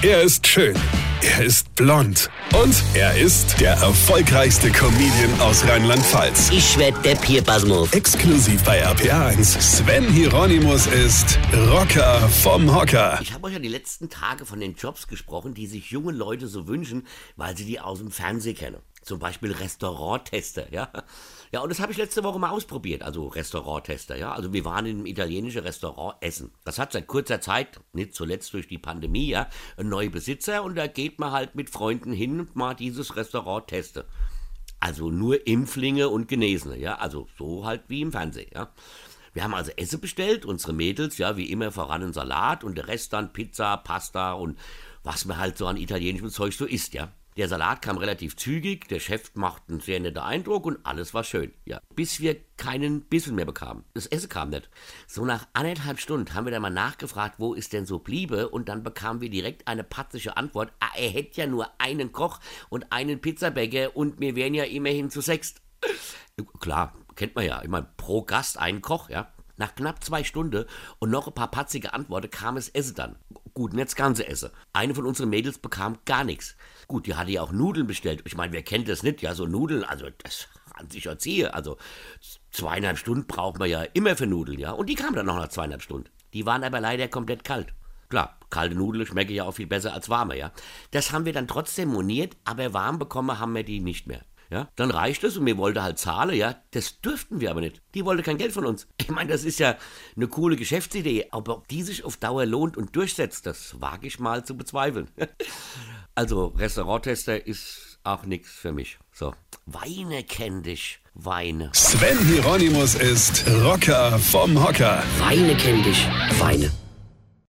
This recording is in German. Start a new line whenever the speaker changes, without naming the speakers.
Er ist schön. Er ist blond. Und er ist der erfolgreichste Comedian aus Rheinland-Pfalz.
Ich werd der Pierpasmus.
Exklusiv bei RPA1. Sven Hieronymus ist Rocker vom Hocker.
Ich habe euch ja die letzten Tage von den Jobs gesprochen, die sich junge Leute so wünschen, weil sie die aus dem Fernsehen kennen. Zum Beispiel Restauranttester, ja. Ja, und das habe ich letzte Woche mal ausprobiert, also Restauranttester, ja. Also wir waren in einem italienischen Restaurant essen. Das hat seit kurzer Zeit, nicht zuletzt durch die Pandemie, ja, einen neuen Besitzer und da geht man halt mit Freunden hin und mal dieses Restaurant testen. Also nur Impflinge und Genesene, ja. Also so halt wie im Fernsehen, ja. Wir haben also Essen bestellt, unsere Mädels, ja, wie immer voran einen Salat und der Rest dann Pizza, Pasta und was man halt so an italienischem Zeug so isst, ja. Der Salat kam relativ zügig, der Chef machte einen sehr netten Eindruck und alles war schön. Ja, bis wir keinen Bissen mehr bekamen. Das Essen kam nicht. So nach anderthalb Stunden haben wir dann mal nachgefragt, wo es denn so bliebe und dann bekamen wir direkt eine patzische Antwort. Ah, er hätte ja nur einen Koch und einen Pizzabäcker und wir wären ja immerhin zu sechst. Klar, kennt man ja. Ich meine, pro Gast einen Koch, ja. Nach knapp zwei Stunden und noch ein paar patzige Antworten kam es Essen dann. Gut, nicht das ganze Essen. Eine von unseren Mädels bekam gar nichts. Gut, die hatte ja auch Nudeln bestellt. Ich meine, wer kennt das nicht? Ja, so Nudeln, also das an sich erziehe. Also zweieinhalb Stunden braucht man ja immer für Nudeln, ja. Und die kamen dann noch nach zweieinhalb Stunden. Die waren aber leider komplett kalt. Klar, kalte Nudeln schmecken ja auch viel besser als warme, ja. Das haben wir dann trotzdem moniert, aber warm bekommen haben wir die nicht mehr. Ja, dann reicht es und wir wollten halt zahlen, ja. Das dürften wir aber nicht. Die wollte kein Geld von uns. Ich meine, das ist ja eine coole Geschäftsidee, aber ob die sich auf Dauer lohnt und durchsetzt, das wage ich mal zu bezweifeln. also, Restauranttester ist auch nichts für mich. So, Weine kenn dich, Weine.
Sven Hieronymus ist Rocker vom Hocker.
Weine kenn dich, Weine.